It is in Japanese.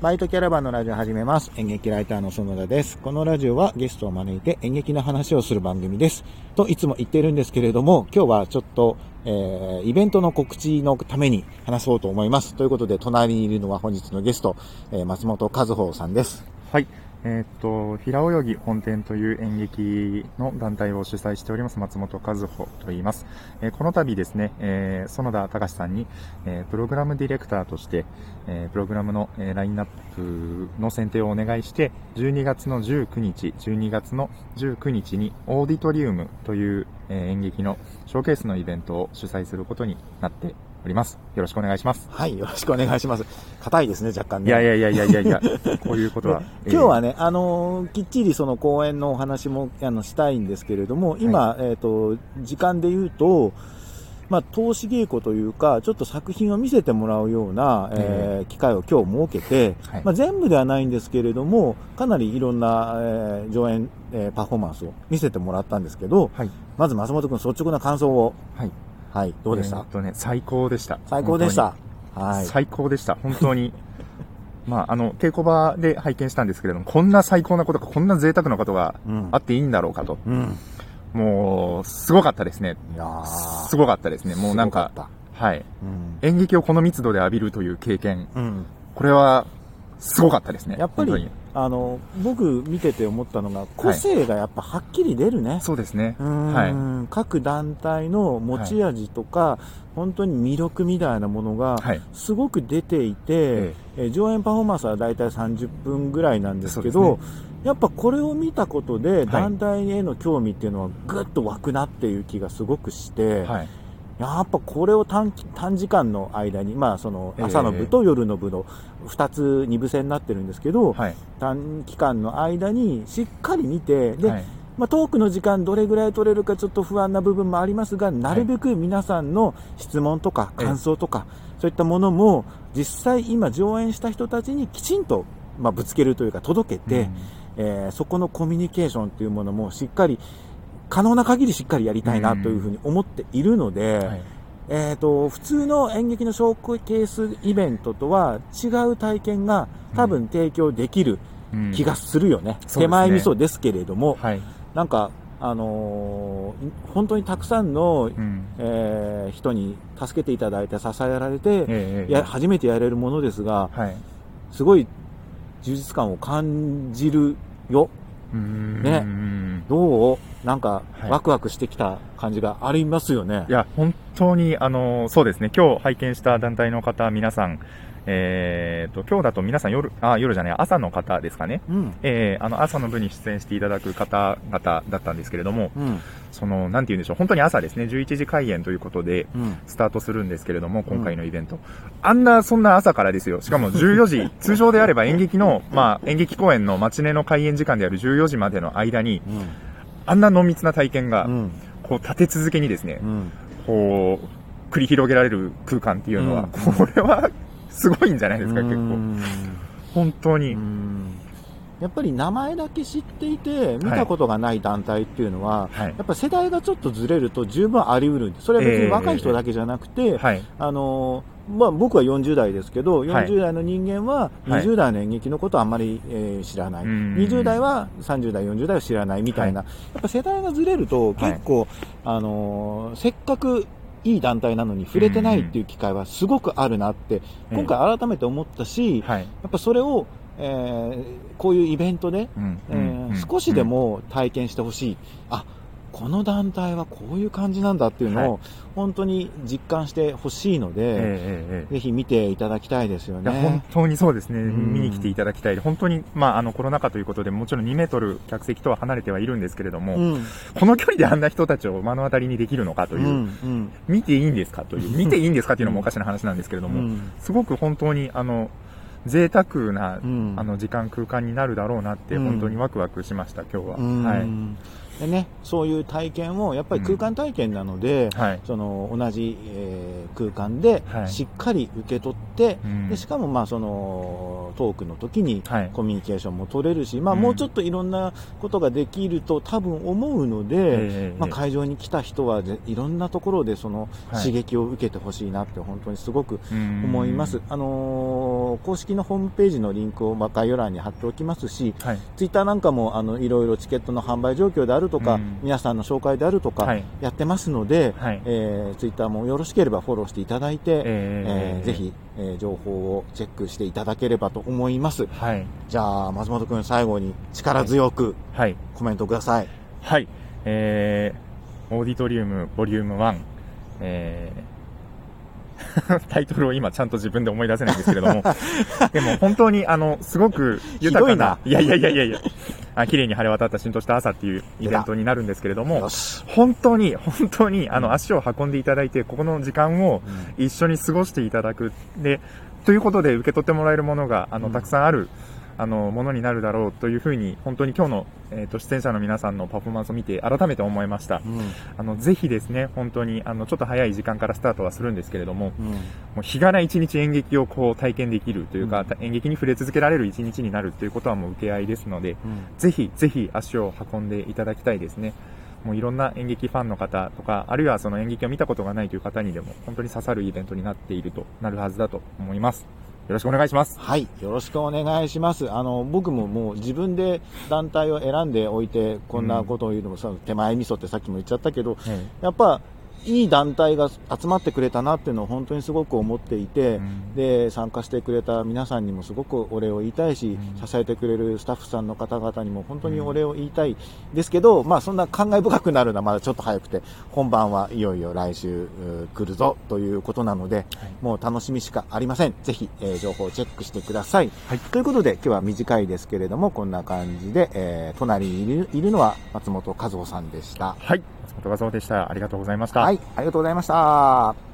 バイトキャラバンのラジオ始めます。演劇ライターの園田です。このラジオはゲストを招いて演劇の話をする番組です。といつも言ってるんですけれども、今日はちょっと、えー、イベントの告知のために話そうと思います。ということで、隣にいるのは本日のゲスト、えー、松本和穂さんです。はい。えーっと、平泳ぎ本店という演劇の団体を主催しております松本和穂と言います。えーこの度ですね、えー園田隆さんに、えプログラムディレクターとして、えプログラムの、えラインナップの選定をお願いして、12月の19日、12月の19日にオーディトリウムという、え演劇のショーケースのイベントを主催することになっております。よろしくお願いします。はい、よろしくお願いします。硬いですね、若干ね。いやいやいやいやいやいや、こういうことは。ね、今日はね、あのーきっちりその公演のお話もあのしたいんですけれども、今、えっ、と、時間で言うと、まあ、投資稽古というか、ちょっと作品を見せてもらうような、えー機会を今日設けて、はいまあ、全部ではないんですけれども、かなりいろんな、えー上演、えーパフォーマンスを見せてもらったんですけど、はい。まず松本君率直な感想を、はい。はい、どうでした、えーっとね、最高でした。最高でした？はい。最高でした。本当に。まあ、あの、稽古場で拝見したんですけれども、こんな最高なことか、こんな贅沢なことがうんあっていいんだろうかと。うん。もう、すごかったですね。いやーすごかったですね。もうなんかすご、っはい。たうん。演劇をこの密度で浴びるという経験、うん。これは、すごかったですね。やっぱり本当に、あの、僕見てて思ったのが、個性がやっぱはっきり出るね。そうですね。うーんはい。各団体の持ち味とか、本当に魅力みたいなものがはい。すごく出ていて、ええー上演パフォーマンスは大体30分ぐらいなんですけど、そうでやっぱこれを見たことでい団体への興味っていうのはぐっと湧くなっていう気がすごくして、はい。やっぱこれを短期短時間の間に、まあそのええ朝の部と夜の部の2つ、2部制になってるんですけど、はい。短期間の間にしっかり見て、で、はい。まあ、トークの時間どれぐらい取れるかちょっと不安な部分もありますが、なるべく皆さんの質問とかええ感想とか、そういったものも実際今上演した人たちにきちんと、まあ、ぶつけるというか届けて、うんえーそこのコミュニケーションというものもしっかり、可能な限りしっかりやりたいなというふうに思っているので、はい。えー、と普通の演劇のショーケースイベントとは違う体験が多分提供できるうん気がするよね、そうですね手前味噌ですけれども、はい。なんか、あのー本当にたくさんの、うん。えー人に助けていただいて支えられて、ええや初めてやれるものですが、はい。すごい充実感を感じるよ。うんねうんどう？なんか、はいワクワクしてきた感じがありますよね。いや、本当に、あの、そうですね、今日拝見した団体の方、皆さん、えーと、今日だと皆さん夜、あ、夜じゃない、朝の方ですかね。うん。えー、あの、朝の部に出演していただく方々だったんですけれども、うん。その、なんて言うんでしょう、本当に朝ですね、11時開演ということで、うん。スタートするんですけれども、今回のイベント。あんな、そんな朝からですよ。しかも14時、通常であれば演劇の、まあ、演劇公演のマチネの開演時間である14時までの間に、うん。あんな濃密な体験がう、ん。こう、立て続けにですねう、ん。こう、繰り広げられる空間っていうのは、うんこれは、すごいんじゃないですか、結構。うん本当に。うんやっぱり名前だけ知っていて、見たことがない団体っていうのは、はいやっぱ世代がちょっとずれると十分あり得るんで、それは別に若い人だけじゃなくて、はい。あのまあ、僕は40代ですけど、はい。40代の人間ははい。20代の演劇のことはあんまり、えー知らない、うん。20代は30代、40代を知らないみたいな、やっぱ世代がずれると、はい。結構、あのせっかくいい団体なのに触れてないっていう機会はすごくあるなって、今回改めて思ったし、はい。やっぱそれを、えーこういうイベントで、うん。えー少しで、も体験してほしい、あこの団体はこういう感じなんだっていうのを、は本当に実感してほしいので、うんえええええぜひ見ていただきたいですよえいや、本ね。当にそうですね。ん見に来ていただきたい。本当に、まあ、あの、コロナ禍ということで、もちろん2メートル客席とは離れてはいるんですけれども、うんこの距離であんな人たちを目の当たりにできるのかという、うんうん見ていいんですかという、見ていいんですかっていうのもおかしな話なんですけれども、うんすごく本当に、あの、贅沢な、うんあの、時間、空間になるだろうなって、うん本当にワクワクしました、今日は。うんはい。でね、そういう体験を、やっぱり空間体験なので、はい。その同じ、えー空間ではい。しっかり受け取って、うん。でしかもまあそのトークの時にはい。コミュニケーションも取れるし、まあ、うん。もうちょっといろんなことができると多分思うので、ええまあ、会場に来た人はぜいろんなところでそのはい。刺激を受けてほしいなって本当にすごく思思います、あのー公式のホームページのリンクをまあ概要欄に貼っておきますし、はい。ツイッターなんかもあのいろいろチケットの販売状況であるとか、うん皆さんの紹介であるとか、はいやってますので、はいえーツイッターもよろしければフォローしていただいて、えーえーぜひ、えー情報をチェックしていただければと思います。はい。じゃあ、松本くん最後に力強くはい。コメントください。はい。えー、オーディトリウムボリューム1、えー、タイトルを今ちゃんと自分で思い出せないんですけれども、でも本当にあの、すごく豊かな、いやいやいやいやいや、あ綺麗に晴れ渡った浸透した朝っていうイベントになるんですけれども。本当に、本当に、あの、足を運んでいただいて、ここの時間をうん。一緒に過ごしていただく。で、ということで受け取ってもらえるものが、あの、うん。たくさんある、あの、ものになるだろうというふうに、本当に今日の、えっ、と、出演者の皆さんのパフォーマンスを見て、改めて思いました。うんあの、ぜひですね、本当に、あの、ちょっと早い時間からスタートはするんですけれども、うんもう日がな一日演劇をこう体験できるというか、うん演劇に触れ続けられる一日になるということはもう受け合いですので、うんぜひ、ぜひ足を運んでいただきたいですね。もういろんな演劇ファンの方とか、あるいはその演劇を見たことがないという方にでも、本当に刺さるイベントになっているとなるはずだと思います。よろしくお願いします。はい。よろしくお願いします。あの、僕ももう自分で団体を選んでおいて、こんなことを言うのも、その手前味噌ってさっきも言っちゃったけど、やっぱ、いい団体が集まってくれたなっていうのを本当にすごく思っていて、うんで、参加してくれた皆さんにもすごくお礼を言いたいし、うん支えてくれるスタッフさんの方々にも本当にお礼を言いたいですけど、まあそんな感慨深くなるのはまだちょっと早くて、本番はいよいよ来週来るぞということなので、もう楽しみしかありません。ぜひ、えー情報をチェックしてください。はいということで今日は短いですけれども、こんな感じで、えー隣にいるいるのは松本和夫さんでした。はい。松本和夫でした。ありがとうございました。はい、ありがとうございました。